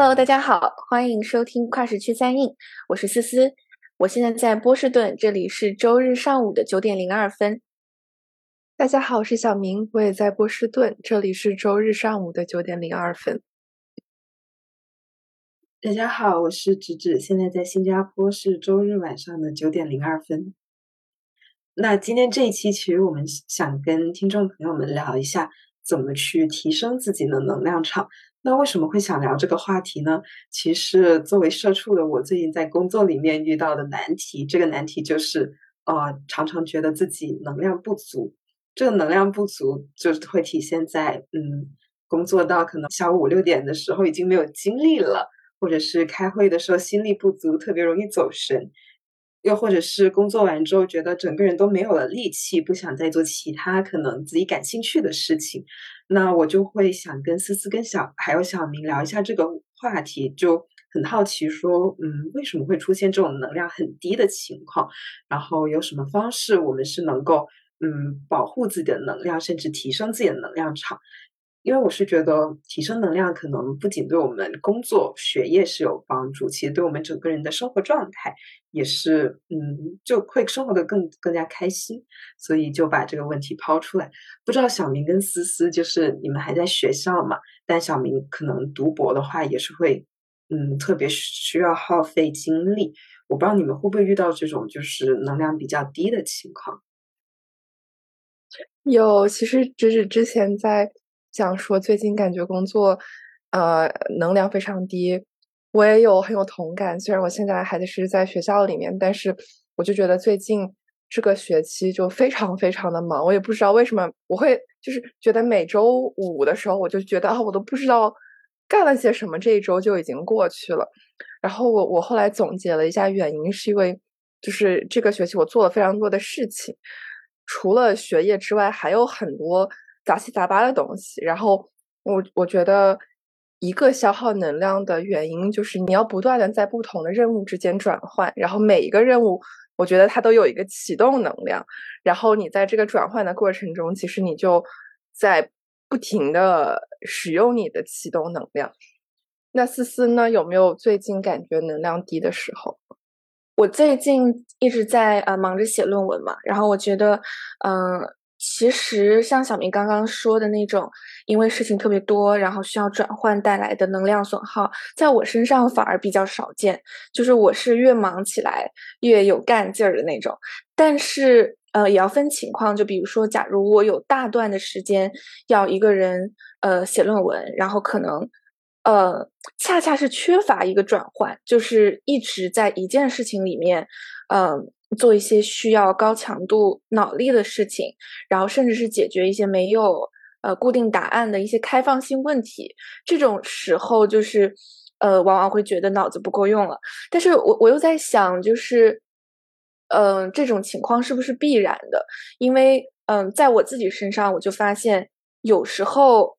Hello，大家好，欢迎收听跨时区三印，我是思思，我现在在波士顿，这里是周日上午的九点零二分。大家好，我是小明，我也在波士顿，这里是周日上午的九点零二分。大家好，我是芷芷，现在在新加坡，是周日晚上的九点零二分。那今天这一期，其实我们想跟听众朋友们聊一下，怎么去提升自己的能量场。那为什么会想聊这个话题呢？其实作为社畜的我，最近在工作里面遇到的难题，这个难题就是，呃，常常觉得自己能量不足。这个能量不足，就是会体现在，嗯，工作到可能下午五六点的时候，已经没有精力了，或者是开会的时候心力不足，特别容易走神。又或者是工作完之后，觉得整个人都没有了力气，不想再做其他可能自己感兴趣的事情，那我就会想跟思思、跟小还有小明聊一下这个话题，就很好奇说，嗯，为什么会出现这种能量很低的情况？然后有什么方式我们是能够，嗯，保护自己的能量，甚至提升自己的能量场？因为我是觉得提升能量可能不仅对我们工作、学业是有帮助，其实对我们整个人的生活状态也是，嗯，就会生活的更更加开心。所以就把这个问题抛出来。不知道小明跟思思，就是你们还在学校嘛？但小明可能读博的话，也是会，嗯，特别需要耗费精力。我不知道你们会不会遇到这种就是能量比较低的情况。有，其实只是之前在。想说最近感觉工作，呃，能量非常低，我也有很有同感。虽然我现在还是在学校里面，但是我就觉得最近这个学期就非常非常的忙。我也不知道为什么我会就是觉得每周五的时候，我就觉得啊，我都不知道干了些什么，这一周就已经过去了。然后我我后来总结了一下原因，是因为就是这个学期我做了非常多的事情，除了学业之外，还有很多。杂七杂八的东西，然后我我觉得一个消耗能量的原因就是你要不断的在不同的任务之间转换，然后每一个任务我觉得它都有一个启动能量，然后你在这个转换的过程中，其实你就在不停的使用你的启动能量。那思思呢，有没有最近感觉能量低的时候？我最近一直在呃忙着写论文嘛，然后我觉得嗯。其实像小明刚刚说的那种，因为事情特别多，然后需要转换带来的能量损耗，在我身上反而比较少见。就是我是越忙起来越有干劲儿的那种。但是呃，也要分情况。就比如说，假如我有大段的时间要一个人呃写论文，然后可能呃恰恰是缺乏一个转换，就是一直在一件事情里面，嗯。做一些需要高强度脑力的事情，然后甚至是解决一些没有呃固定答案的一些开放性问题，这种时候就是呃往往会觉得脑子不够用了。但是我我又在想，就是嗯这种情况是不是必然的？因为嗯在我自己身上，我就发现有时候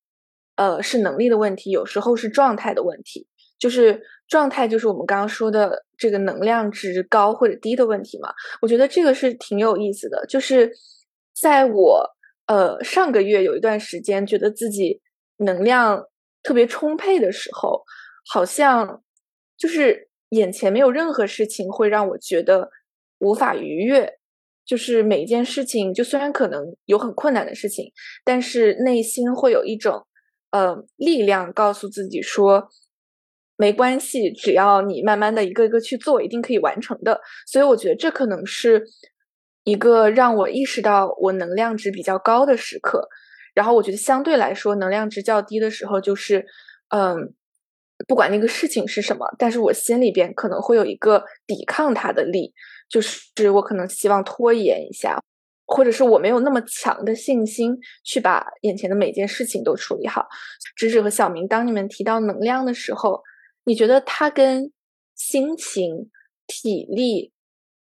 呃是能力的问题，有时候是状态的问题。就是状态，就是我们刚刚说的这个能量值高或者低的问题嘛。我觉得这个是挺有意思的。就是在我呃上个月有一段时间觉得自己能量特别充沛的时候，好像就是眼前没有任何事情会让我觉得无法逾越。就是每一件事情，就虽然可能有很困难的事情，但是内心会有一种呃力量告诉自己说。没关系，只要你慢慢的一个一个去做，一定可以完成的。所以我觉得这可能是一个让我意识到我能量值比较高的时刻。然后我觉得相对来说，能量值较低的时候，就是嗯，不管那个事情是什么，但是我心里边可能会有一个抵抗它的力，就是我可能希望拖延一下，或者是我没有那么强的信心去把眼前的每件事情都处理好。芝芝和小明，当你们提到能量的时候。你觉得它跟心情、体力、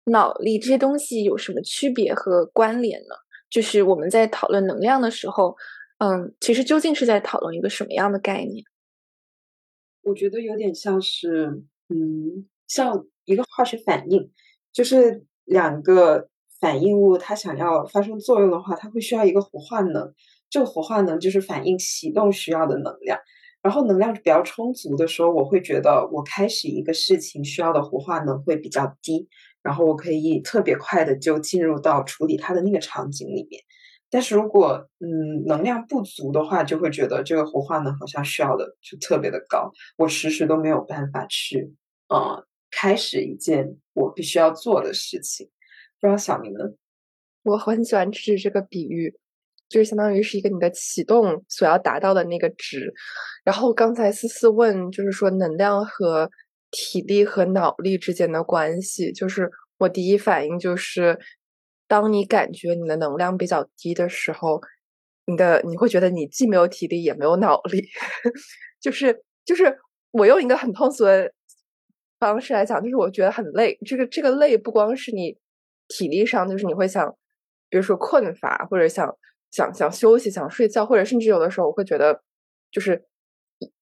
脑力这些东西有什么区别和关联呢？就是我们在讨论能量的时候，嗯，其实究竟是在讨论一个什么样的概念？我觉得有点像是，嗯，像一个化学反应，就是两个反应物，它想要发生作用的话，它会需要一个活化能，这个活化能就是反应启动需要的能量。然后能量比较充足的时候，我会觉得我开始一个事情需要的活化能会比较低，然后我可以特别快的就进入到处理它的那个场景里面。但是如果嗯能量不足的话，就会觉得这个活化能好像需要的就特别的高，我时时都没有办法去呃开始一件我必须要做的事情。不知道小明呢？我很喜欢吃这个比喻。就是相当于是一个你的启动所要达到的那个值，然后刚才思思问，就是说能量和体力和脑力之间的关系，就是我第一反应就是，当你感觉你的能量比较低的时候，你的你会觉得你既没有体力也没有脑力，就是就是我用一个很通俗的方式来讲，就是我觉得很累，这个这个累不光是你体力上，就是你会想，比如说困乏或者想。想想休息，想睡觉，或者甚至有的时候我会觉得，就是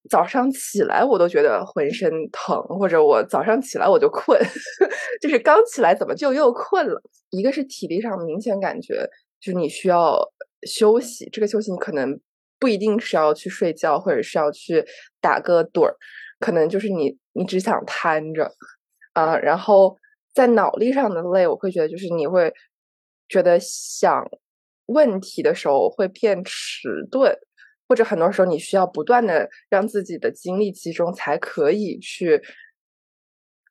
早上起来我都觉得浑身疼，或者我早上起来我就困，就是刚起来怎么就又困了？一个是体力上明显感觉，就是你需要休息，这个休息你可能不一定是要去睡觉，或者是要去打个盹儿，可能就是你你只想瘫着啊。然后在脑力上的累，我会觉得就是你会觉得想。问题的时候会变迟钝，或者很多时候你需要不断的让自己的精力集中，才可以去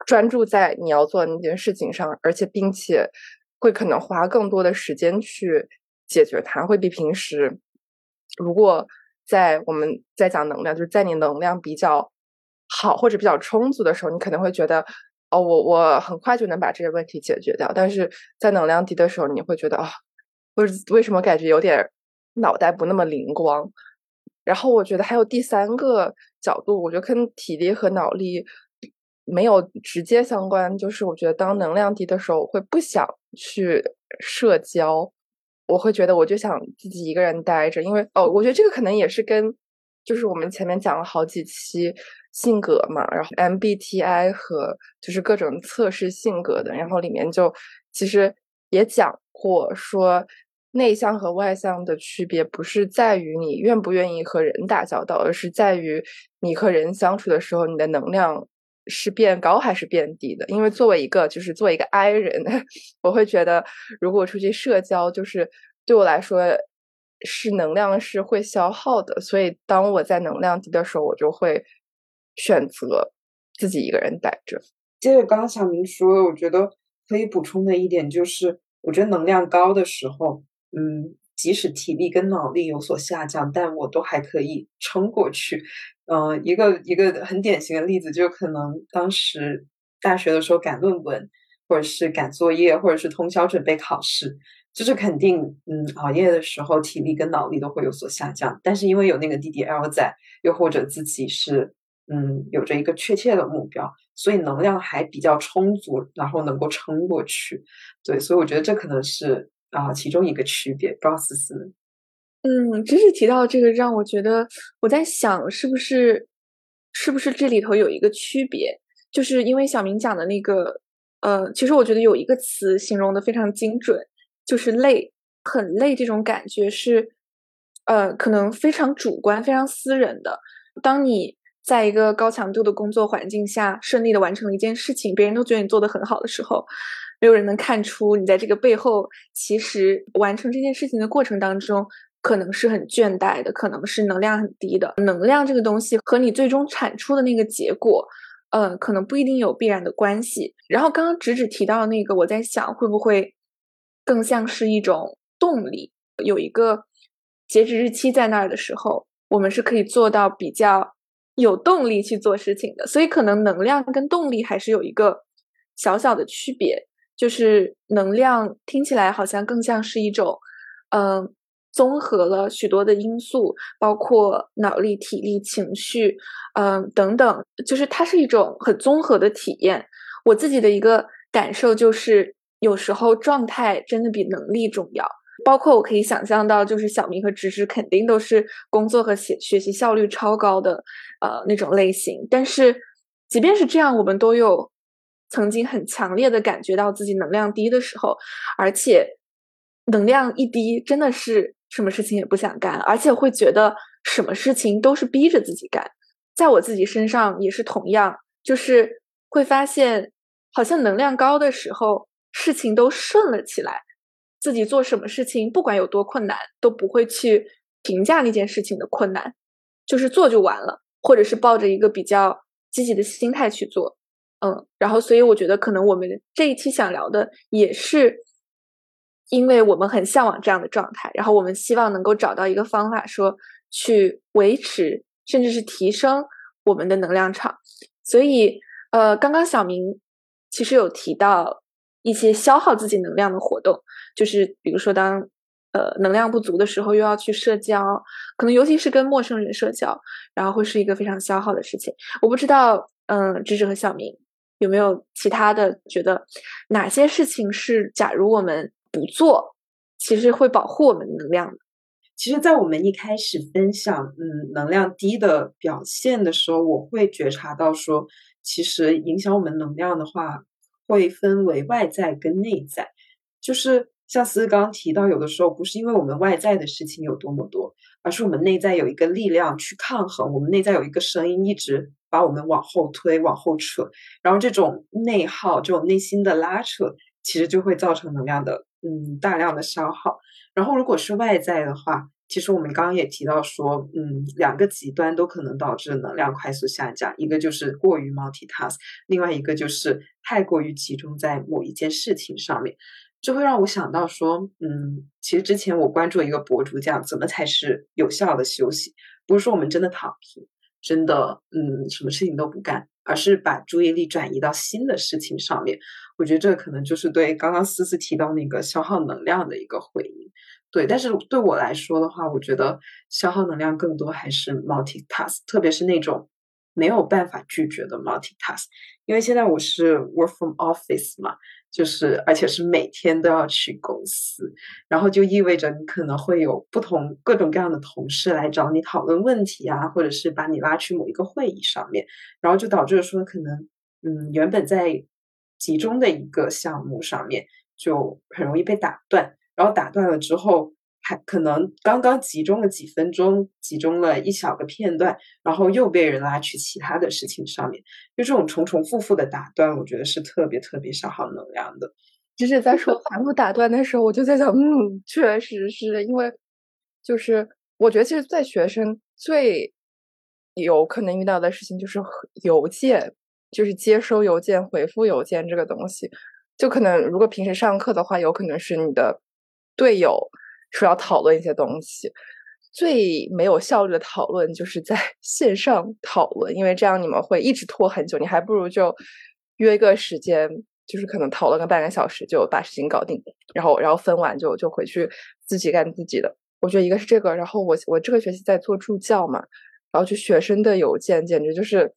专注在你要做的那件事情上，而且并且会可能花更多的时间去解决它，会比平时如果在我们在讲能量，就是在你能量比较好或者比较充足的时候，你可能会觉得哦，我我很快就能把这些问题解决掉，但是在能量低的时候，你会觉得啊。者为什么感觉有点脑袋不那么灵光？然后我觉得还有第三个角度，我觉得跟体力和脑力没有直接相关。就是我觉得当能量低的时候，我会不想去社交，我会觉得我就想自己一个人待着。因为哦，我觉得这个可能也是跟就是我们前面讲了好几期性格嘛，然后 MBTI 和就是各种测试性格的，然后里面就其实也讲过说。内向和外向的区别不是在于你愿不愿意和人打交道，而是在于你和人相处的时候，你的能量是变高还是变低的。因为作为一个就是作为一个 I 人，我会觉得如果出去社交，就是对我来说是能量是会消耗的。所以当我在能量低的时候，我就会选择自己一个人待着。接着刚刚小明说的，我觉得可以补充的一点就是，我觉得能量高的时候。嗯，即使体力跟脑力有所下降，但我都还可以撑过去。嗯，一个一个很典型的例子，就可能当时大学的时候赶论文，或者是赶作业，或者是通宵准备考试，就是肯定，嗯，熬夜的时候体力跟脑力都会有所下降。但是因为有那个 DDL 在，又或者自己是嗯有着一个确切的目标，所以能量还比较充足，然后能够撑过去。对，所以我觉得这可能是。啊，其中一个区别，高思思。嗯，知识提到这个，让我觉得我在想，是不是是不是这里头有一个区别？就是因为小明讲的那个，呃，其实我觉得有一个词形容的非常精准，就是累，很累。这种感觉是，呃，可能非常主观、非常私人的。当你在一个高强度的工作环境下顺利的完成了一件事情，别人都觉得你做的很好的时候。没有人能看出你在这个背后，其实完成这件事情的过程当中，可能是很倦怠的，可能是能量很低的。能量这个东西和你最终产出的那个结果，呃，可能不一定有必然的关系。然后刚刚直指提到那个，我在想会不会更像是一种动力，有一个截止日期在那儿的时候，我们是可以做到比较有动力去做事情的。所以可能能量跟动力还是有一个小小的区别。就是能量听起来好像更像是一种，嗯，综合了许多的因素，包括脑力、体力、情绪，嗯等等，就是它是一种很综合的体验。我自己的一个感受就是，有时候状态真的比能力重要。包括我可以想象到，就是小明和芝芝肯定都是工作和学学习效率超高的，呃那种类型。但是即便是这样，我们都有。曾经很强烈的感觉到自己能量低的时候，而且能量一低，真的是什么事情也不想干，而且会觉得什么事情都是逼着自己干。在我自己身上也是同样，就是会发现，好像能量高的时候，事情都顺了起来。自己做什么事情，不管有多困难，都不会去评价那件事情的困难，就是做就完了，或者是抱着一个比较积极的心态去做。嗯，然后所以我觉得，可能我们这一期想聊的也是。因为我们很向往这样的状态，然后我们希望能够找到一个方法，说去维持甚至是提升我们的能量场。所以，呃，刚刚小明其实有提到一些消耗自己能量的活动，就是比如说当呃能量不足的时候，又要去社交，可能尤其是跟陌生人社交，然后会是一个非常消耗的事情。我不知道，嗯，芝芝和小明有没有其他的觉得哪些事情是，假如我们。不做，其实会保护我们能量的。其实，在我们一开始分享嗯能量低的表现的时候，我会觉察到说，其实影响我们能量的话，会分为外在跟内在。就是像思思刚刚提到，有的时候不是因为我们外在的事情有多么多，而是我们内在有一个力量去抗衡，我们内在有一个声音一直把我们往后推、往后扯，然后这种内耗、这种内心的拉扯，其实就会造成能量的。嗯，大量的消耗。然后，如果是外在的话，其实我们刚刚也提到说，嗯，两个极端都可能导致能量快速下降。一个就是过于 multitask，另外一个就是太过于集中在某一件事情上面。这会让我想到说，嗯，其实之前我关注一个博主讲，怎么才是有效的休息？不是说我们真的躺平，真的嗯，什么事情都不干。而是把注意力转移到新的事情上面，我觉得这可能就是对刚刚思思提到那个消耗能量的一个回应。对，但是对我来说的话，我觉得消耗能量更多还是 multitask，特别是那种没有办法拒绝的 multitask。因为现在我是 work from office 嘛。就是，而且是每天都要去公司，然后就意味着你可能会有不同各种各样的同事来找你讨论问题啊，或者是把你拉去某一个会议上面，然后就导致说可能，嗯，原本在集中的一个项目上面就很容易被打断，然后打断了之后。还可能刚刚集中了几分钟，集中了一小个片段，然后又被人拉去其他的事情上面，就这种重重复复的打断，我觉得是特别特别消耗能量的。就是在说反复打断的时候，我就在想，嗯，确实是因为，就是我觉得其实，在学生最有可能遇到的事情就是邮件，就是接收邮件、回复邮件这个东西，就可能如果平时上课的话，有可能是你的队友。说要讨论一些东西，最没有效率的讨论就是在 线上讨论，因为这样你们会一直拖很久。你还不如就约一个时间，就是可能讨论个半个小时就把事情搞定，然后然后分完就就回去自己干自己的。我觉得一个是这个，然后我我这个学期在做助教嘛，然后就学生的邮件简直就是，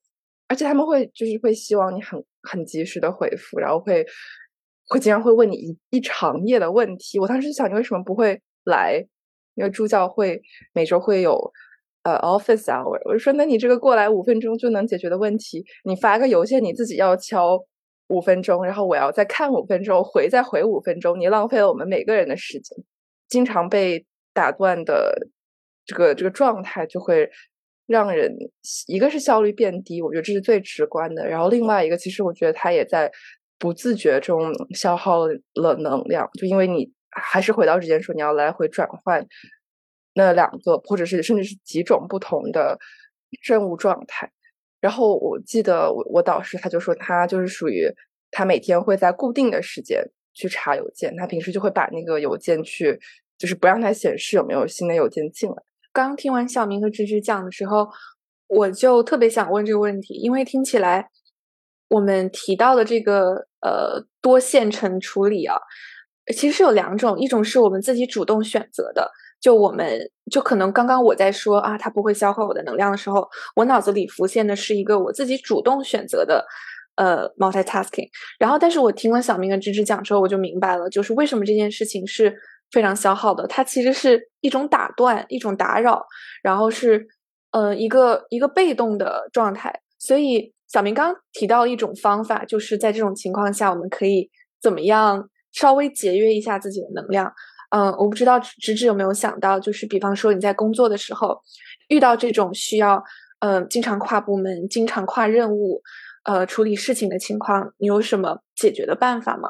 而且他们会就是会希望你很很及时的回复，然后会会经常会问你一一长页的问题。我当时想，你为什么不会？来，因为助教会每周会有呃 office hour，我就说那你这个过来五分钟就能解决的问题，你发个邮件你自己要敲五分钟，然后我要再看五分钟，回再回五分钟，你浪费了我们每个人的时间，经常被打断的这个这个状态就会让人一个是效率变低，我觉得这是最直观的，然后另外一个其实我觉得他也在不自觉中消耗了能量，就因为你。还是回到之前说，你要来回转换那两个，或者是甚至是几种不同的任务状态。然后我记得我我导师他就说，他就是属于他每天会在固定的时间去查邮件，他平时就会把那个邮件去，就是不让它显示有没有新的邮件进来。刚听完小明和芝芝讲的时候，我就特别想问这个问题，因为听起来我们提到的这个呃多线程处理啊。其实是有两种，一种是我们自己主动选择的，就我们就可能刚刚我在说啊，它不会消耗我的能量的时候，我脑子里浮现的是一个我自己主动选择的呃 multitasking。然后，但是我听了小明跟芝芝讲之后，我就明白了，就是为什么这件事情是非常消耗的，它其实是一种打断，一种打扰，然后是呃一个一个被动的状态。所以小明刚提到一种方法，就是在这种情况下，我们可以怎么样？稍微节约一下自己的能量，嗯，我不知道芝芝有没有想到，就是比方说你在工作的时候遇到这种需要嗯，经常跨部门、经常跨任务，呃，处理事情的情况，你有什么解决的办法吗？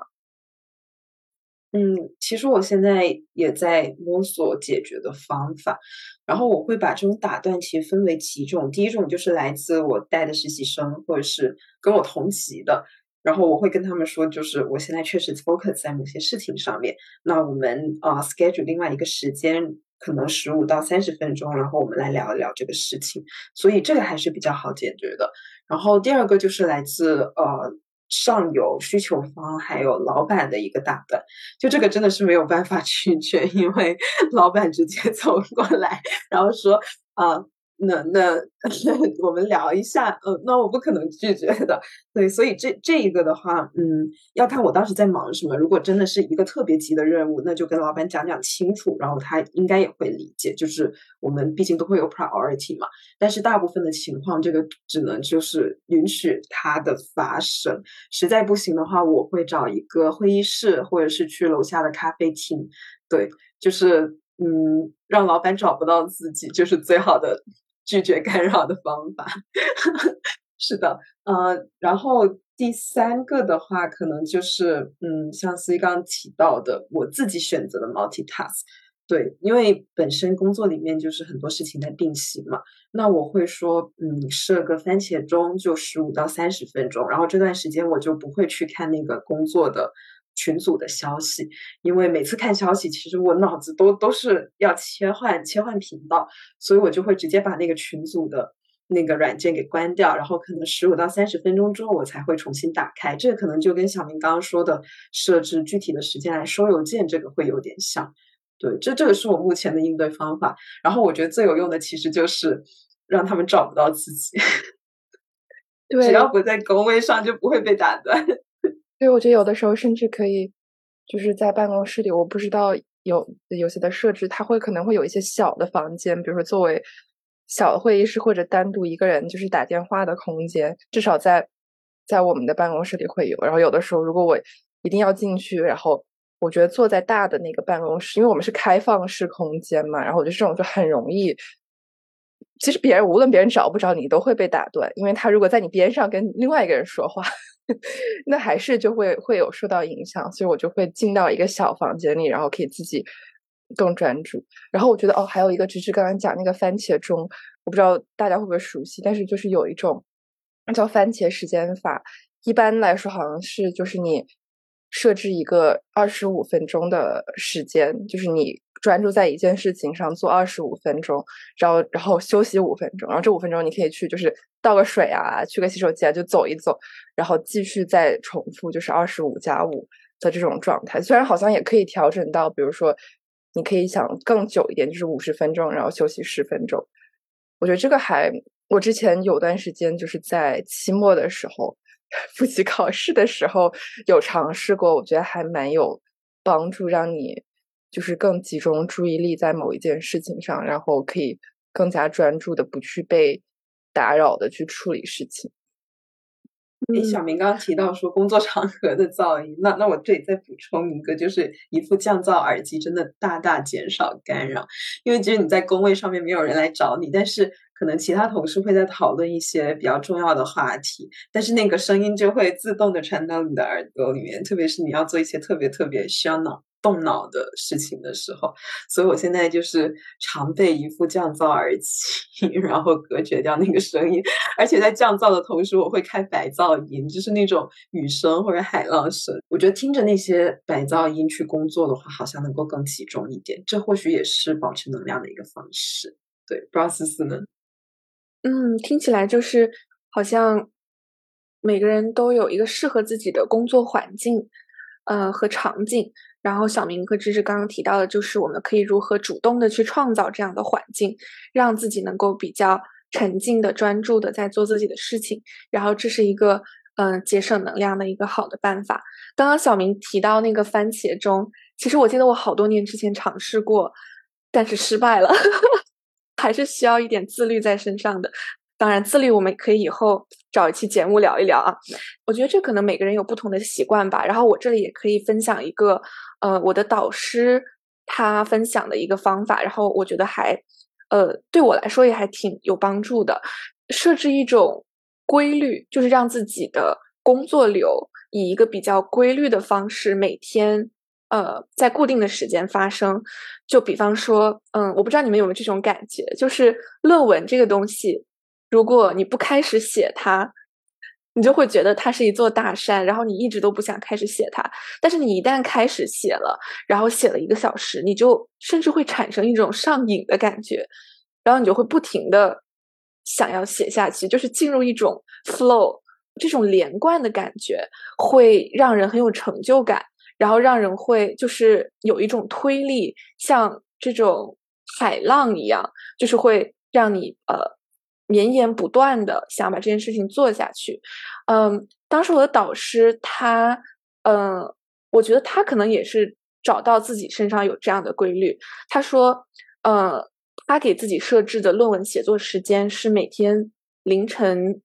嗯，其实我现在也在摸索解决的方法，然后我会把这种打断其实分为几种。第一种就是来自我带的实习生，或者是跟我同级的，然后我会跟他们说，就是我现在确实 focus 在某些事情上面，那我们啊 schedule 另外一个时间，可能十五到三十分钟，然后我们来聊一聊这个事情，所以这个还是比较好解决的。然后第二个就是来自呃。上游需求方还有老板的一个打断，就这个真的是没有办法 拒绝，因为老板直接 走过来，然后说啊。那那 我们聊一下，呃，那我不可能拒绝的，对，所以这这一个的话，嗯，要看我当时在忙什么。如果真的是一个特别急的任务，那就跟老板讲讲清楚，然后他应该也会理解。就是我们毕竟都会有 priority 嘛，但是大部分的情况，这个只能就是允许它的发生。实在不行的话，我会找一个会议室，或者是去楼下的咖啡厅，对，就是嗯，让老板找不到自己，就是最好的。拒绝干扰的方法，是的，呃，然后第三个的话，可能就是，嗯，像思怡刚刚提到的，我自己选择的 multitask，对，因为本身工作里面就是很多事情在并行嘛，那我会说，嗯，设个番茄钟，就十五到三十分钟，然后这段时间我就不会去看那个工作的。群组的消息，因为每次看消息，其实我脑子都都是要切换切换频道，所以我就会直接把那个群组的那个软件给关掉，然后可能十五到三十分钟之后我才会重新打开。这个可能就跟小明刚刚说的设置具体的时间来收邮件，这个会有点像。对，这这个是我目前的应对方法。然后我觉得最有用的其实就是让他们找不到自己，对只要不在工位上就不会被打断。对，我觉得有的时候甚至可以，就是在办公室里，我不知道有有些的设置，它会可能会有一些小的房间，比如说作为小的会议室或者单独一个人就是打电话的空间，至少在在我们的办公室里会有。然后有的时候，如果我一定要进去，然后我觉得坐在大的那个办公室，因为我们是开放式空间嘛，然后我觉得这种就很容易。其实别人无论别人找不着你，都会被打断，因为他如果在你边上跟另外一个人说话。那还是就会会有受到影响，所以我就会进到一个小房间里，然后可以自己更专注。然后我觉得哦，还有一个芝芝刚刚讲那个番茄钟，我不知道大家会不会熟悉，但是就是有一种叫番茄时间法，一般来说好像是就是你设置一个二十五分钟的时间，就是你。专注在一件事情上做二十五分钟，然后然后休息五分钟，然后这五分钟你可以去就是倒个水啊，去个洗手间就走一走，然后继续再重复就是二十五加五的这种状态。虽然好像也可以调整到，比如说你可以想更久一点，就是五十分钟，然后休息十分钟。我觉得这个还，我之前有段时间就是在期末的时候复习考试的时候有尝试过，我觉得还蛮有帮助，让你。就是更集中注意力在某一件事情上，然后可以更加专注的不去被打扰的去处理事情。哎，小明刚刚提到说工作场合的噪音，那那我这里再补充一个，就是一副降噪耳机真的大大减少干扰，因为其实你在工位上面没有人来找你，但是可能其他同事会在讨论一些比较重要的话题，但是那个声音就会自动的传到你的耳朵里面，特别是你要做一些特别特别需要脑。动脑的事情的时候，所以我现在就是常备一副降噪耳机，然后隔绝掉那个声音。而且在降噪的同时，我会开白噪音，就是那种雨声或者海浪声。我觉得听着那些白噪音去工作的话，好像能够更集中一点。这或许也是保持能量的一个方式。对，不知道思思呢？嗯，听起来就是好像每个人都有一个适合自己的工作环境，呃，和场景。然后小明和芝芝刚刚提到的，就是我们可以如何主动的去创造这样的环境，让自己能够比较沉静的、专注的在做自己的事情。然后这是一个嗯节省能量的一个好的办法。刚刚小明提到那个番茄钟，其实我记得我好多年之前尝试过，但是失败了，还是需要一点自律在身上的。当然，自律我们可以以后找一期节目聊一聊啊。我觉得这可能每个人有不同的习惯吧。然后我这里也可以分享一个，呃，我的导师他分享的一个方法，然后我觉得还，呃，对我来说也还挺有帮助的。设置一种规律，就是让自己的工作流以一个比较规律的方式每天。呃，在固定的时间发生，就比方说，嗯，我不知道你们有没有这种感觉，就是论文这个东西，如果你不开始写它，你就会觉得它是一座大山，然后你一直都不想开始写它。但是你一旦开始写了，然后写了一个小时，你就甚至会产生一种上瘾的感觉，然后你就会不停的想要写下去，就是进入一种 flow，这种连贯的感觉会让人很有成就感。然后让人会就是有一种推力，像这种海浪一样，就是会让你呃绵延不断的想把这件事情做下去。嗯，当时我的导师他，嗯，我觉得他可能也是找到自己身上有这样的规律。他说，呃，他给自己设置的论文写作时间是每天凌晨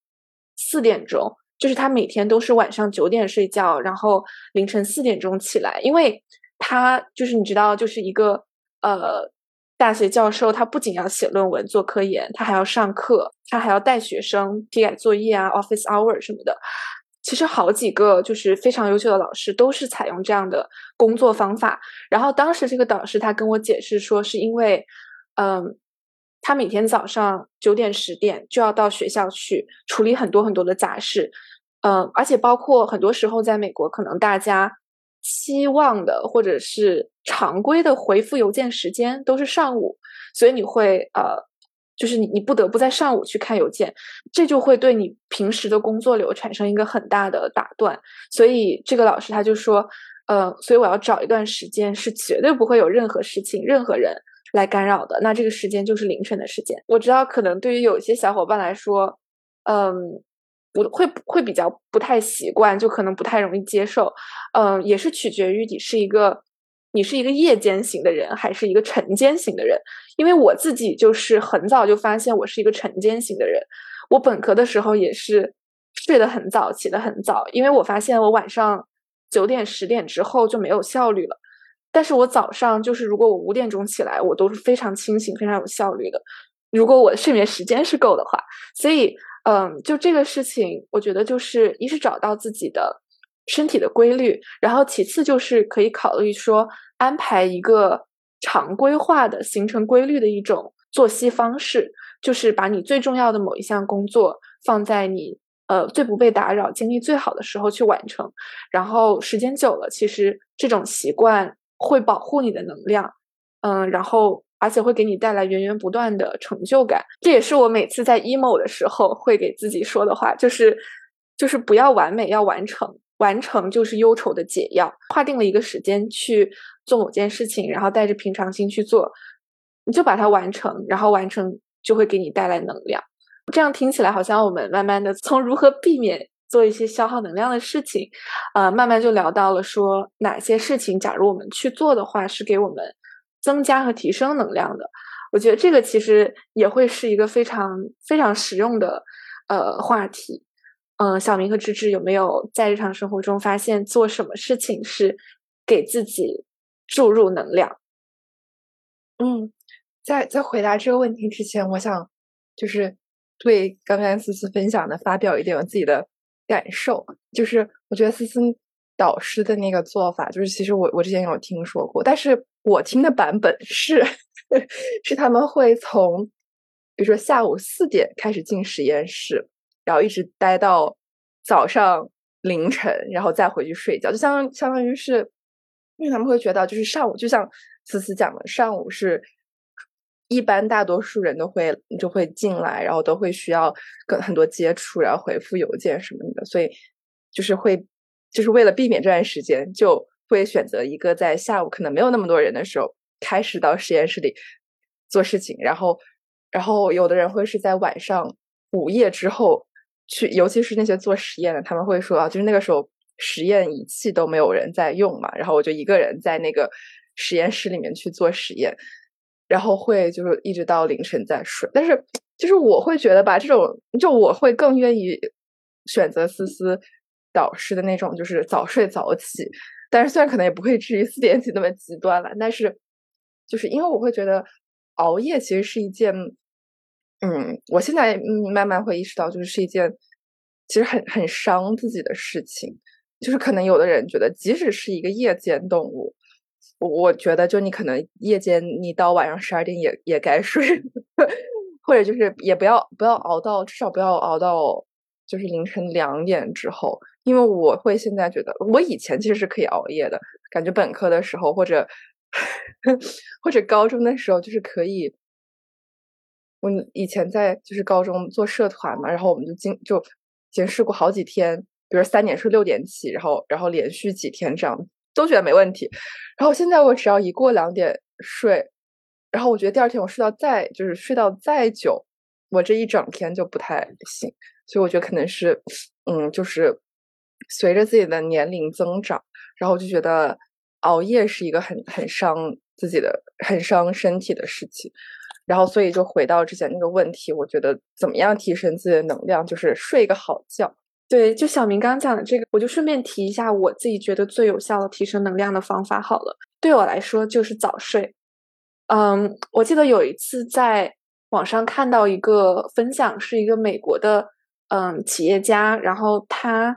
四点钟。就是他每天都是晚上九点睡觉，然后凌晨四点钟起来，因为他就是你知道，就是一个呃大学教授，他不仅要写论文做科研，他还要上课，他还要带学生批改作业啊，office hour 什么的。其实好几个就是非常优秀的老师都是采用这样的工作方法。然后当时这个导师他跟我解释说，是因为嗯。他每天早上九点十点就要到学校去处理很多很多的杂事，嗯，而且包括很多时候在美国，可能大家期望的或者是常规的回复邮件时间都是上午，所以你会呃，就是你你不得不在上午去看邮件，这就会对你平时的工作流产生一个很大的打断。所以这个老师他就说，呃，所以我要找一段时间是绝对不会有任何事情、任何人。来干扰的，那这个时间就是凌晨的时间。我知道，可能对于有些小伙伴来说，嗯，不会会比较不太习惯，就可能不太容易接受。嗯，也是取决于你是一个你是一个夜间型的人，还是一个晨间型的人。因为我自己就是很早就发现我是一个晨间型的人。我本科的时候也是睡得很早，起得很早，因为我发现我晚上九点十点之后就没有效率了。但是我早上就是，如果我五点钟起来，我都是非常清醒、非常有效率的。如果我的睡眠时间是够的话，所以，嗯，就这个事情，我觉得就是一是找到自己的身体的规律，然后其次就是可以考虑说安排一个常规化的、形成规律的一种作息方式，就是把你最重要的某一项工作放在你呃最不被打扰、精力最好的时候去完成，然后时间久了，其实这种习惯。会保护你的能量，嗯，然后而且会给你带来源源不断的成就感。这也是我每次在 emo 的时候会给自己说的话，就是就是不要完美，要完成，完成就是忧愁的解药。划定了一个时间去做某件事情，然后带着平常心去做，你就把它完成，然后完成就会给你带来能量。这样听起来好像我们慢慢的从如何避免。做一些消耗能量的事情，呃，慢慢就聊到了说哪些事情，假如我们去做的话，是给我们增加和提升能量的。我觉得这个其实也会是一个非常非常实用的呃话题。嗯，小明和芝芝有没有在日常生活中发现做什么事情是给自己注入能量？嗯，在在回答这个问题之前，我想就是对刚刚思思分享的发表一点我自己的。感受就是，我觉得思思导师的那个做法，就是其实我我之前有听说过，但是我听的版本是，是他们会从，比如说下午四点开始进实验室，然后一直待到早上凌晨，然后再回去睡觉，就相相当于是，因为他们会觉得，就是上午就像思思讲的，上午是。一般大多数人都会就会进来，然后都会需要跟很多接触，然后回复邮件什么的，所以就是会就是为了避免这段时间，就会选择一个在下午可能没有那么多人的时候开始到实验室里做事情，然后然后有的人会是在晚上午夜之后去，尤其是那些做实验的，他们会说啊，就是那个时候实验仪器都没有人在用嘛，然后我就一个人在那个实验室里面去做实验。然后会就是一直到凌晨再睡，但是就是我会觉得吧，这种就我会更愿意选择思思导师的那种，就是早睡早起。但是虽然可能也不会至于四点起那么极端了，但是就是因为我会觉得熬夜其实是一件嗯，我现在慢慢会意识到，就是是一件其实很很伤自己的事情。就是可能有的人觉得，即使是一个夜间动物，我我觉得就你可能夜间你到晚上十二点也也该睡，或者就是也不要不要熬到至少不要熬到就是凌晨两点之后，因为我会现在觉得，我以前其实是可以熬夜的，感觉本科的时候或者或者高中的时候就是可以。我以前在就是高中做社团嘛，然后我们就经就已经试过好几天，比如三点睡六点起，然后然后连续几天这样都觉得没问题。然后现在我只要一过两点睡，然后我觉得第二天我睡到再就是睡到再久，我这一整天就不太行。所以我觉得可能是嗯，就是随着自己的年龄增长，然后就觉得熬夜是一个很很伤自己的、很伤身体的事情。然后，所以就回到之前那个问题，我觉得怎么样提升自己的能量，就是睡一个好觉。对，就小明刚讲的这个，我就顺便提一下我自己觉得最有效的提升能量的方法。好了，对我来说就是早睡。嗯，我记得有一次在网上看到一个分享，是一个美国的嗯企业家，然后他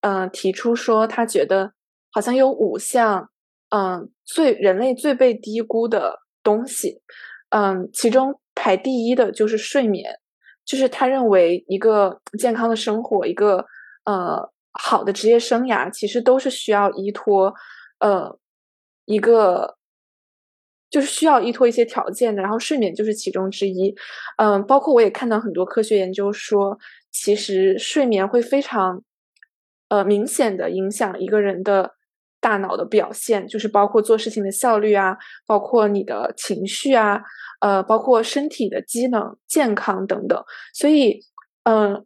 嗯提出说，他觉得好像有五项嗯最人类最被低估的东西。嗯，其中排第一的就是睡眠，就是他认为一个健康的生活，一个呃好的职业生涯，其实都是需要依托呃一个，就是需要依托一些条件的，然后睡眠就是其中之一。嗯，包括我也看到很多科学研究说，其实睡眠会非常呃明显的影响一个人的。大脑的表现就是包括做事情的效率啊，包括你的情绪啊，呃，包括身体的机能、健康等等。所以，嗯，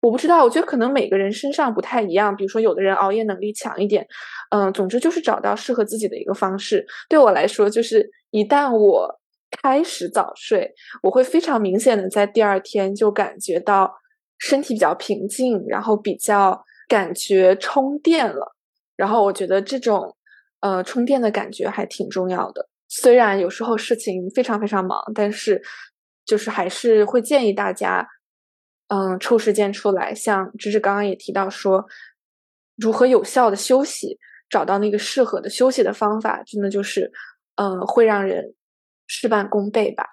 我不知道，我觉得可能每个人身上不太一样。比如说，有的人熬夜能力强一点，嗯，总之就是找到适合自己的一个方式。对我来说，就是一旦我开始早睡，我会非常明显的在第二天就感觉到身体比较平静，然后比较感觉充电了。然后我觉得这种，呃，充电的感觉还挺重要的。虽然有时候事情非常非常忙，但是就是还是会建议大家，嗯，抽时间出来。像芝芝刚刚也提到说，如何有效的休息，找到那个适合的休息的方法，真的就是，嗯，会让人事半功倍吧。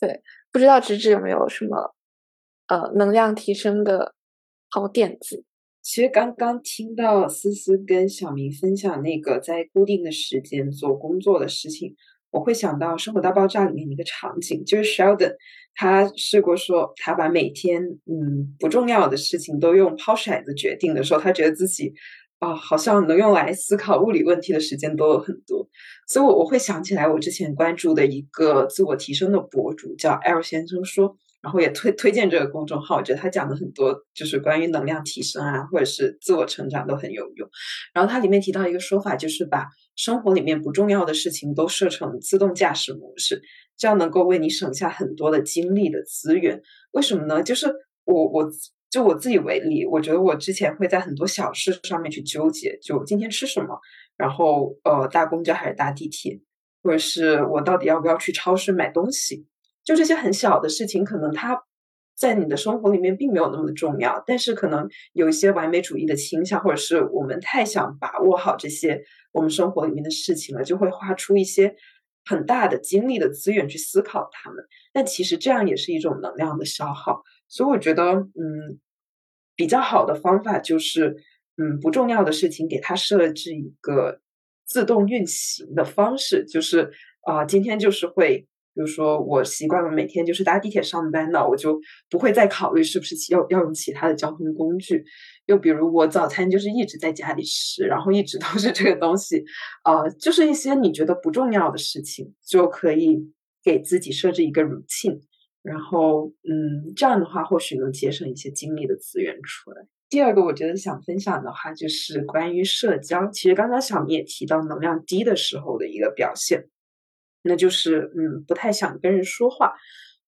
对，不知道芝芝有没有什么，呃，能量提升的好点子？其实刚刚听到思思跟小明分享那个在固定的时间做工作的事情，我会想到《生活大爆炸》里面一个场景，就是 Sheldon 他试过说，他把每天嗯不重要的事情都用抛骰子决定的时候，他觉得自己啊好像能用来思考物理问题的时间都有很多，所以我我会想起来我之前关注的一个自我提升的博主叫 L 先生说。然后也推推荐这个公众号，我觉得他讲的很多就是关于能量提升啊，或者是自我成长都很有用。然后它里面提到一个说法，就是把生活里面不重要的事情都设成自动驾驶模式，这样能够为你省下很多的精力的资源。为什么呢？就是我我就我自己为例，我觉得我之前会在很多小事上面去纠结，就今天吃什么，然后呃搭公交还是搭地铁，或者是我到底要不要去超市买东西。就这些很小的事情，可能它在你的生活里面并没有那么重要，但是可能有一些完美主义的倾向，或者是我们太想把握好这些我们生活里面的事情了，就会花出一些很大的精力的资源去思考它们。但其实这样也是一种能量的消耗。所以我觉得，嗯，比较好的方法就是，嗯，不重要的事情给它设置一个自动运行的方式，就是啊，今天就是会。比如说，我习惯了每天就是搭地铁上班，的我就不会再考虑是不是要要用其他的交通工具。又比如，我早餐就是一直在家里吃，然后一直都是这个东西，呃，就是一些你觉得不重要的事情，就可以给自己设置一个 routine，然后，嗯，这样的话或许能节省一些精力的资源出来。第二个，我觉得想分享的话就是关于社交。其实刚刚小明也提到能量低的时候的一个表现。那就是嗯，不太想跟人说话。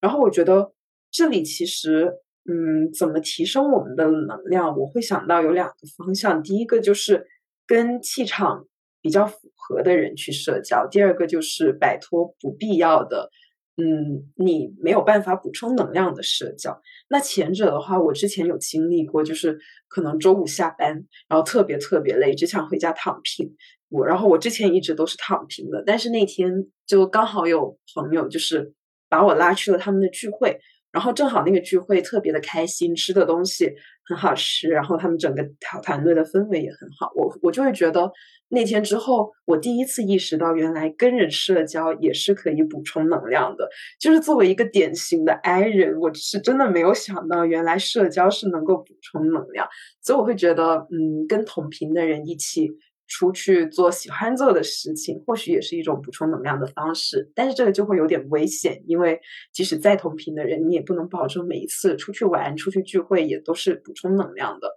然后我觉得这里其实嗯，怎么提升我们的能量？我会想到有两个方向。第一个就是跟气场比较符合的人去社交；第二个就是摆脱不必要的嗯，你没有办法补充能量的社交。那前者的话，我之前有经历过，就是可能周五下班，然后特别特别累，只想回家躺平。我，然后我之前一直都是躺平的，但是那天就刚好有朋友就是把我拉去了他们的聚会。然后正好那个聚会特别的开心，吃的东西很好吃，然后他们整个团团队的氛围也很好。我我就会觉得那天之后，我第一次意识到，原来跟人社交也是可以补充能量的。就是作为一个典型的 I 人，我是真的没有想到，原来社交是能够补充能量。所以我会觉得，嗯，跟同频的人一起。出去做喜欢做的事情，或许也是一种补充能量的方式，但是这个就会有点危险，因为即使再同频的人，你也不能保证每一次出去玩、出去聚会也都是补充能量的，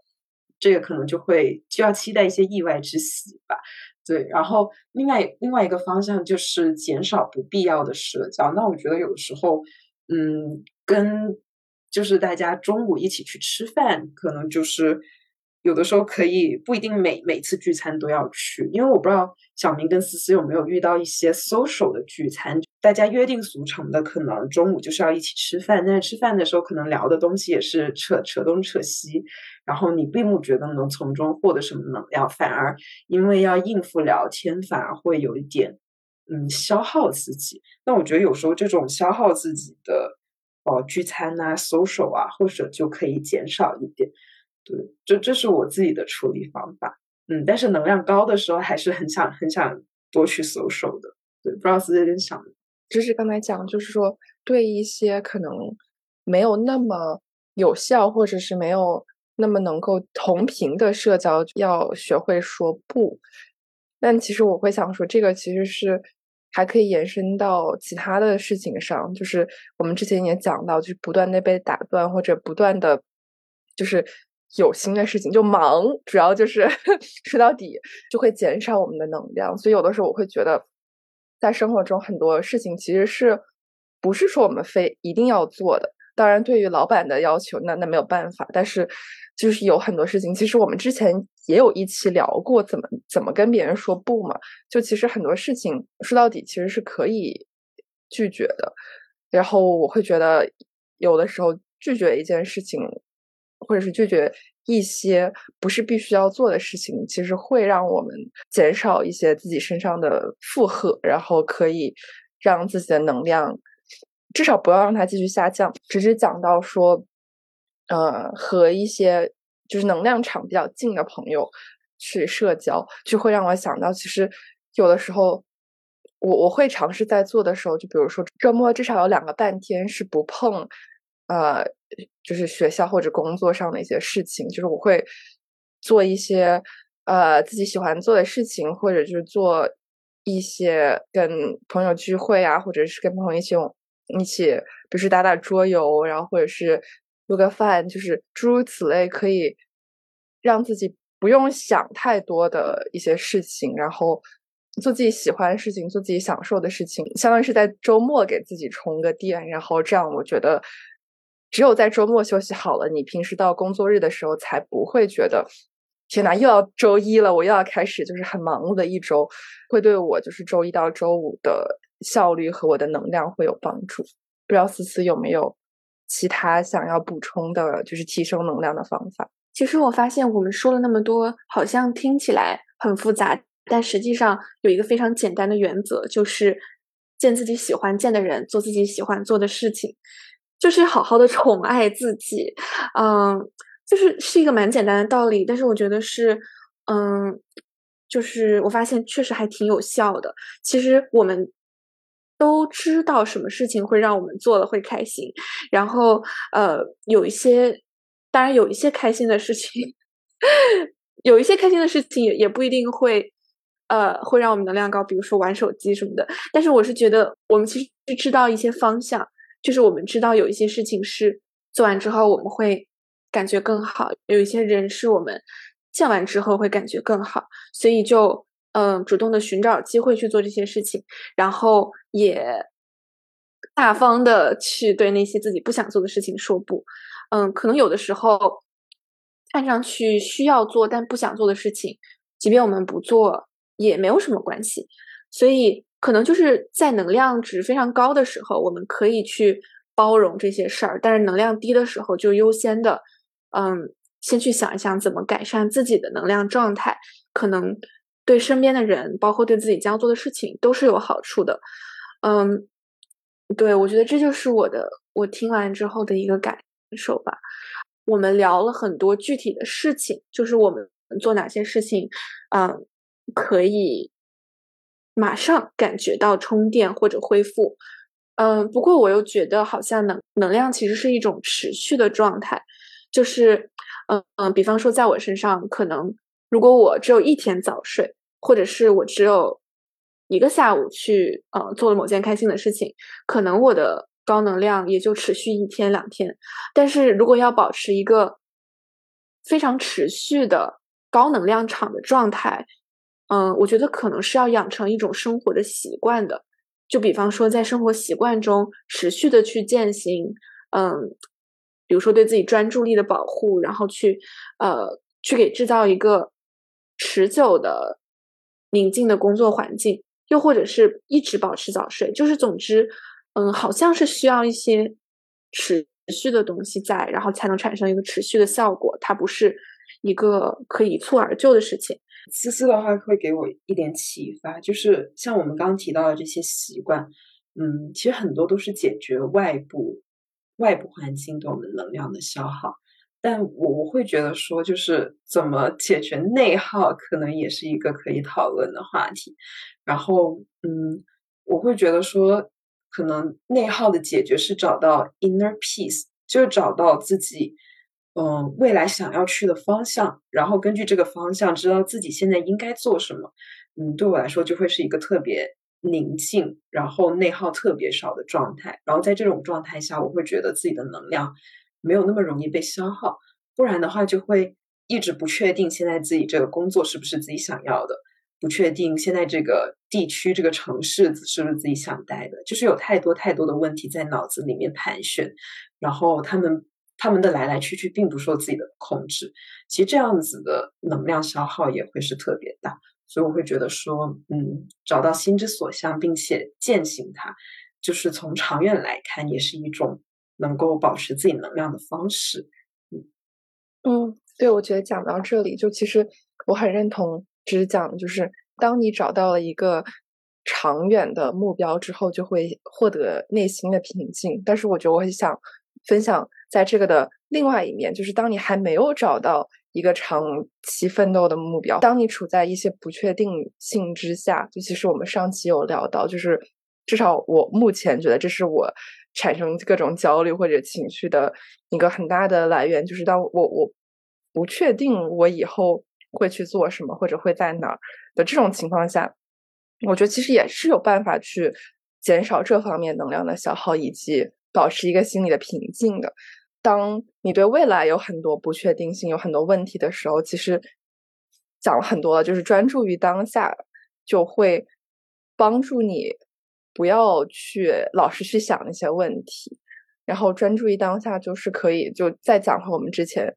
这个可能就会就要期待一些意外之喜吧。对，然后另外另外一个方向就是减少不必要的社交。那我觉得有的时候，嗯，跟就是大家中午一起去吃饭，可能就是。有的时候可以不一定每每次聚餐都要去，因为我不知道小明跟思思有没有遇到一些 social 的聚餐，大家约定俗成的，可能中午就是要一起吃饭，但是吃饭的时候可能聊的东西也是扯扯东扯西，然后你并不觉得能从中获得什么能量，反而因为要应付聊天，反而会有一点嗯消耗自己。那我觉得有时候这种消耗自己的哦聚餐啊 social 啊，或者就可以减少一点。对，这这是我自己的处理方法，嗯，但是能量高的时候还是很想很想多去搜手的，对，不知道思思跟想，就是刚才讲，就是说对一些可能没有那么有效，或者是没有那么能够同频的社交，要学会说不。但其实我会想说，这个其实是还可以延伸到其他的事情上，就是我们之前也讲到，就是不断的被打断，或者不断的，就是。有新的事情就忙，主要就是 说到底就会减少我们的能量，所以有的时候我会觉得，在生活中很多事情其实是不是说我们非一定要做的。当然，对于老板的要求，那那没有办法。但是，就是有很多事情，其实我们之前也有一期聊过，怎么怎么跟别人说不嘛。就其实很多事情说到底其实是可以拒绝的。然后我会觉得，有的时候拒绝一件事情。或者是拒绝一些不是必须要做的事情，其实会让我们减少一些自己身上的负荷，然后可以让自己的能量至少不要让它继续下降。只是讲到说，呃，和一些就是能量场比较近的朋友去社交，就会让我想到，其实有的时候我我会尝试在做的时候，就比如说周末至少有两个半天是不碰。呃，就是学校或者工作上的一些事情，就是我会做一些呃自己喜欢做的事情，或者就是做一些跟朋友聚会啊，或者是跟朋友一起一起，比如说打打桌游，然后或者是做个饭，就是诸如此类，可以让自己不用想太多的一些事情，然后做自己喜欢的事情，做自己享受的事情，相当于是在周末给自己充个电，然后这样我觉得。只有在周末休息好了，你平时到工作日的时候才不会觉得，天哪，又要周一了，我又要开始就是很忙碌的一周，会对我就是周一到周五的效率和我的能量会有帮助。不知道思思有没有其他想要补充的，就是提升能量的方法？其实我发现我们说了那么多，好像听起来很复杂，但实际上有一个非常简单的原则，就是见自己喜欢见的人，做自己喜欢做的事情。就是好好的宠爱自己，嗯，就是是一个蛮简单的道理，但是我觉得是，嗯，就是我发现确实还挺有效的。其实我们都知道什么事情会让我们做了会开心，然后呃，有一些，当然有一些开心的事情，有一些开心的事情也也不一定会，呃，会让我们能量高，比如说玩手机什么的。但是我是觉得，我们其实是知道一些方向。就是我们知道有一些事情是做完之后我们会感觉更好，有一些人是我们见完之后会感觉更好，所以就嗯主动的寻找机会去做这些事情，然后也大方的去对那些自己不想做的事情说不。嗯，可能有的时候看上去需要做但不想做的事情，即便我们不做也没有什么关系。所以可能就是在能量值非常高的时候，我们可以去包容这些事儿，但是能量低的时候，就优先的，嗯，先去想一想怎么改善自己的能量状态，可能对身边的人，包括对自己将要做的事情，都是有好处的。嗯，对，我觉得这就是我的，我听完之后的一个感受吧。我们聊了很多具体的事情，就是我们做哪些事情，嗯，可以马上感觉到充电或者恢复。嗯，不过我又觉得好像能能量其实是一种持续的状态，就是，嗯嗯，比方说在我身上，可能如果我只有一天早睡，或者是我只有一个下午去呃做了某件开心的事情，可能我的。高能量也就持续一天两天，但是如果要保持一个非常持续的高能量场的状态，嗯，我觉得可能是要养成一种生活的习惯的。就比方说，在生活习惯中持续的去践行，嗯，比如说对自己专注力的保护，然后去呃去给制造一个持久的宁静的工作环境，又或者是一直保持早睡，就是总之。嗯，好像是需要一些持续的东西在，然后才能产生一个持续的效果。它不是一个可以一蹴而就的事情。思思的话会给我一点启发，就是像我们刚刚提到的这些习惯，嗯，其实很多都是解决外部外部环境对我们能量的消耗。但我我会觉得说，就是怎么解决内耗，可能也是一个可以讨论的话题。然后，嗯，我会觉得说。可能内耗的解决是找到 inner peace，就是找到自己，嗯，未来想要去的方向，然后根据这个方向知道自己现在应该做什么。嗯，对我来说就会是一个特别宁静，然后内耗特别少的状态。然后在这种状态下，我会觉得自己的能量没有那么容易被消耗，不然的话就会一直不确定现在自己这个工作是不是自己想要的。不确定现在这个地区、这个城市是不是自己想待的，就是有太多太多的问题在脑子里面盘旋，然后他们他们的来来去去并不受自己的控制，其实这样子的能量消耗也会是特别大，所以我会觉得说，嗯，找到心之所向，并且践行它，就是从长远来看，也是一种能够保持自己能量的方式。嗯嗯，对，我觉得讲到这里，就其实我很认同。只讲就是，当你找到了一个长远的目标之后，就会获得内心的平静。但是，我觉得我很想分享在这个的另外一面，就是当你还没有找到一个长期奋斗的目标，当你处在一些不确定性之下，就其实我们上期有聊到，就是至少我目前觉得这是我产生各种焦虑或者情绪的一个很大的来源，就是当我我不确定我以后。会去做什么，或者会在哪儿的这种情况下，我觉得其实也是有办法去减少这方面能量的消耗，以及保持一个心理的平静的。当你对未来有很多不确定性、有很多问题的时候，其实讲了很多了，就是专注于当下，就会帮助你不要去老是去想那些问题，然后专注于当下，就是可以就再讲回我们之前。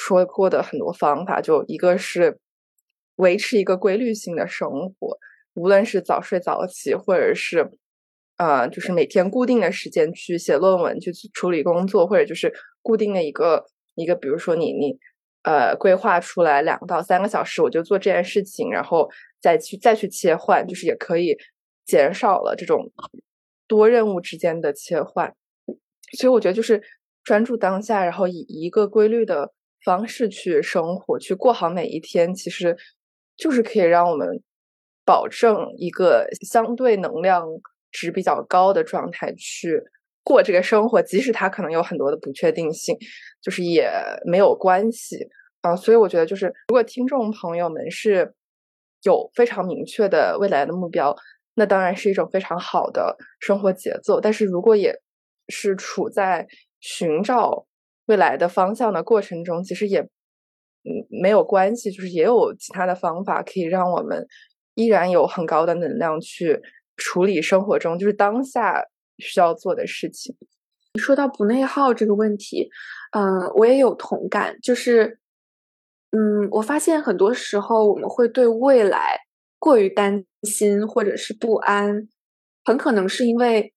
说过的很多方法，就一个是维持一个规律性的生活，无论是早睡早起，或者是呃，就是每天固定的时间去写论文、去处理工作，或者就是固定的一个一个，比如说你你呃规划出来两到三个小时，我就做这件事情，然后再去再去切换，就是也可以减少了这种多任务之间的切换。所以我觉得就是专注当下，然后以一个规律的。方式去生活，去过好每一天，其实就是可以让我们保证一个相对能量值比较高的状态去过这个生活，即使它可能有很多的不确定性，就是也没有关系啊。所以我觉得，就是如果听众朋友们是有非常明确的未来的目标，那当然是一种非常好的生活节奏。但是如果也是处在寻找，未来的方向的过程中，其实也嗯没有关系，就是也有其他的方法可以让我们依然有很高的能量去处理生活中就是当下需要做的事情。说到不内耗这个问题，嗯，我也有同感，就是嗯，我发现很多时候我们会对未来过于担心或者是不安，很可能是因为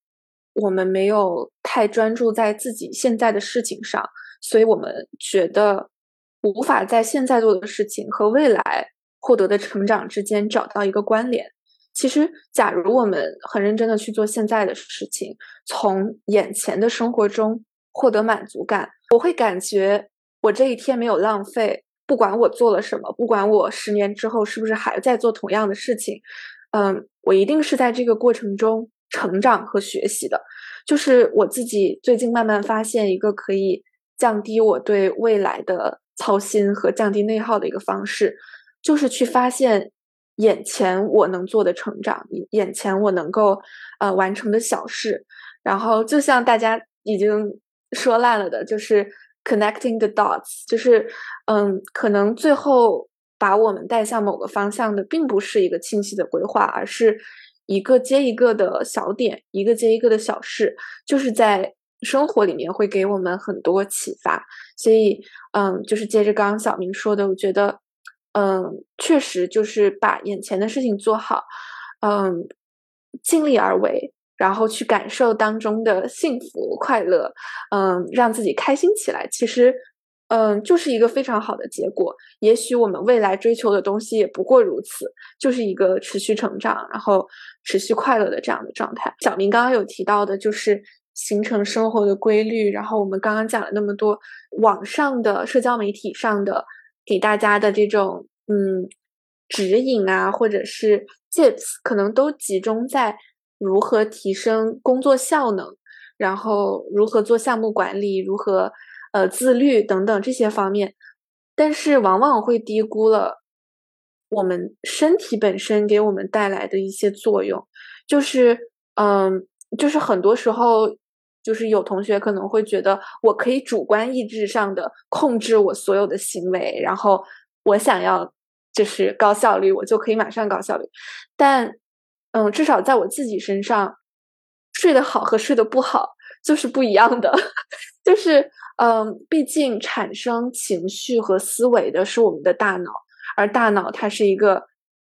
我们没有太专注在自己现在的事情上，所以我们觉得无法在现在做的事情和未来获得的成长之间找到一个关联。其实，假如我们很认真的去做现在的事情，从眼前的生活中获得满足感，我会感觉我这一天没有浪费。不管我做了什么，不管我十年之后是不是还在做同样的事情，嗯，我一定是在这个过程中成长和学习的。就是我自己最近慢慢发现一个可以降低我对未来的操心和降低内耗的一个方式，就是去发现眼前我能做的成长，眼前我能够呃完成的小事。然后就像大家已经说烂了的，就是。Connecting the dots，就是，嗯，可能最后把我们带向某个方向的，并不是一个清晰的规划，而是一个接一个的小点，一个接一个的小事，就是在生活里面会给我们很多启发。所以，嗯，就是接着刚刚小明说的，我觉得，嗯，确实就是把眼前的事情做好，嗯，尽力而为。然后去感受当中的幸福快乐，嗯，让自己开心起来。其实，嗯，就是一个非常好的结果。也许我们未来追求的东西也不过如此，就是一个持续成长，然后持续快乐的这样的状态。小明刚刚有提到的，就是形成生活的规律。然后我们刚刚讲了那么多网上的社交媒体上的给大家的这种嗯指引啊，或者是 tips，可能都集中在。如何提升工作效能，然后如何做项目管理，如何呃自律等等这些方面，但是往往会低估了我们身体本身给我们带来的一些作用。就是嗯，就是很多时候，就是有同学可能会觉得我可以主观意志上的控制我所有的行为，然后我想要就是高效率，我就可以马上高效率，但。嗯，至少在我自己身上，睡得好和睡得不好就是不一样的。就是，嗯，毕竟产生情绪和思维的是我们的大脑，而大脑它是一个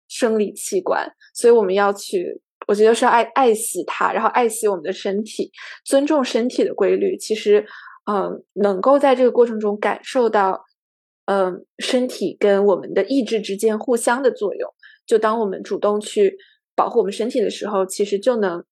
生理器官，所以我们要去，我觉得是要爱爱惜它，然后爱惜我们的身体，尊重身体的规律。其实，嗯，能够在这个过程中感受到，嗯，身体跟我们的意志之间互相的作用。就当我们主动去。保护我们身体的时候，其实就能，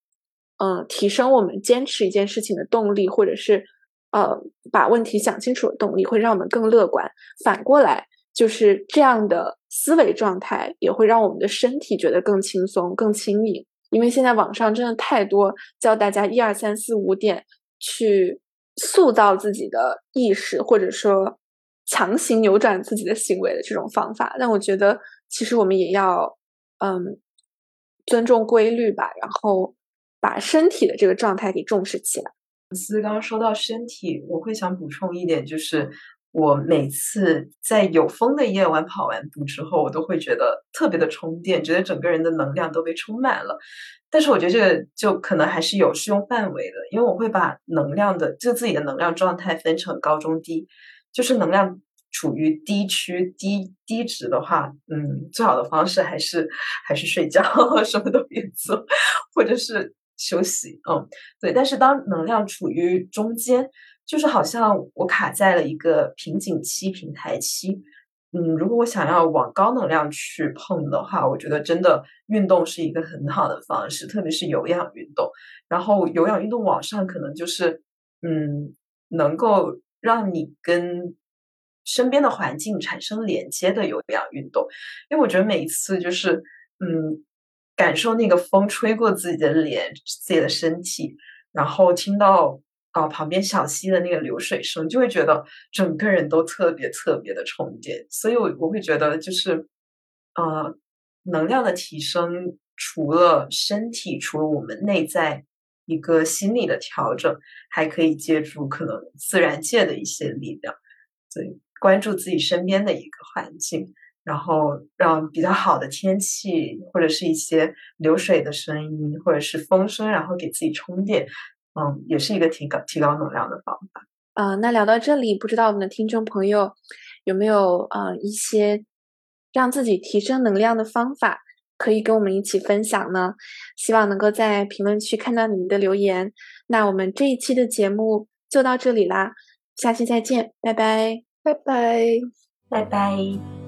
嗯，提升我们坚持一件事情的动力，或者是，呃，把问题想清楚的动力，会让我们更乐观。反过来，就是这样的思维状态，也会让我们的身体觉得更轻松、更轻盈。因为现在网上真的太多教大家一二三四五点去塑造自己的意识，或者说强行扭转自己的行为的这种方法。但我觉得，其实我们也要，嗯。尊重规律吧，然后把身体的这个状态给重视起来。思刚刚说到身体，我会想补充一点，就是我每次在有风的夜晚跑完步之后，我都会觉得特别的充电，觉得整个人的能量都被充满了。但是我觉得这个就可能还是有适用范围的，因为我会把能量的就自己的能量状态分成高中低，就是能量。处于低区低低值的话，嗯，最好的方式还是还是睡觉，什么都别做，或者是休息，嗯，对。但是当能量处于中间，就是好像我卡在了一个瓶颈期、平台期，嗯，如果我想要往高能量去碰的话，我觉得真的运动是一个很好的方式，特别是有氧运动。然后有氧运动往上可能就是，嗯，能够让你跟身边的环境产生连接的有氧运动，因为我觉得每一次就是，嗯，感受那个风吹过自己的脸、自己的身体，然后听到啊旁边小溪的那个流水声，就会觉得整个人都特别特别的充电。所以，我我会觉得就是，呃，能量的提升，除了身体，除了我们内在一个心理的调整，还可以借助可能自然界的一些力量，所以。关注自己身边的一个环境，然后让比较好的天气，或者是一些流水的声音，或者是风声，然后给自己充电，嗯，也是一个提高提高能量的方法。啊，那聊到这里，不知道我们的听众朋友有没有啊一些让自己提升能量的方法可以跟我们一起分享呢？希望能够在评论区看到你们的留言。那我们这一期的节目就到这里啦，下期再见，拜拜，拜拜，拜拜。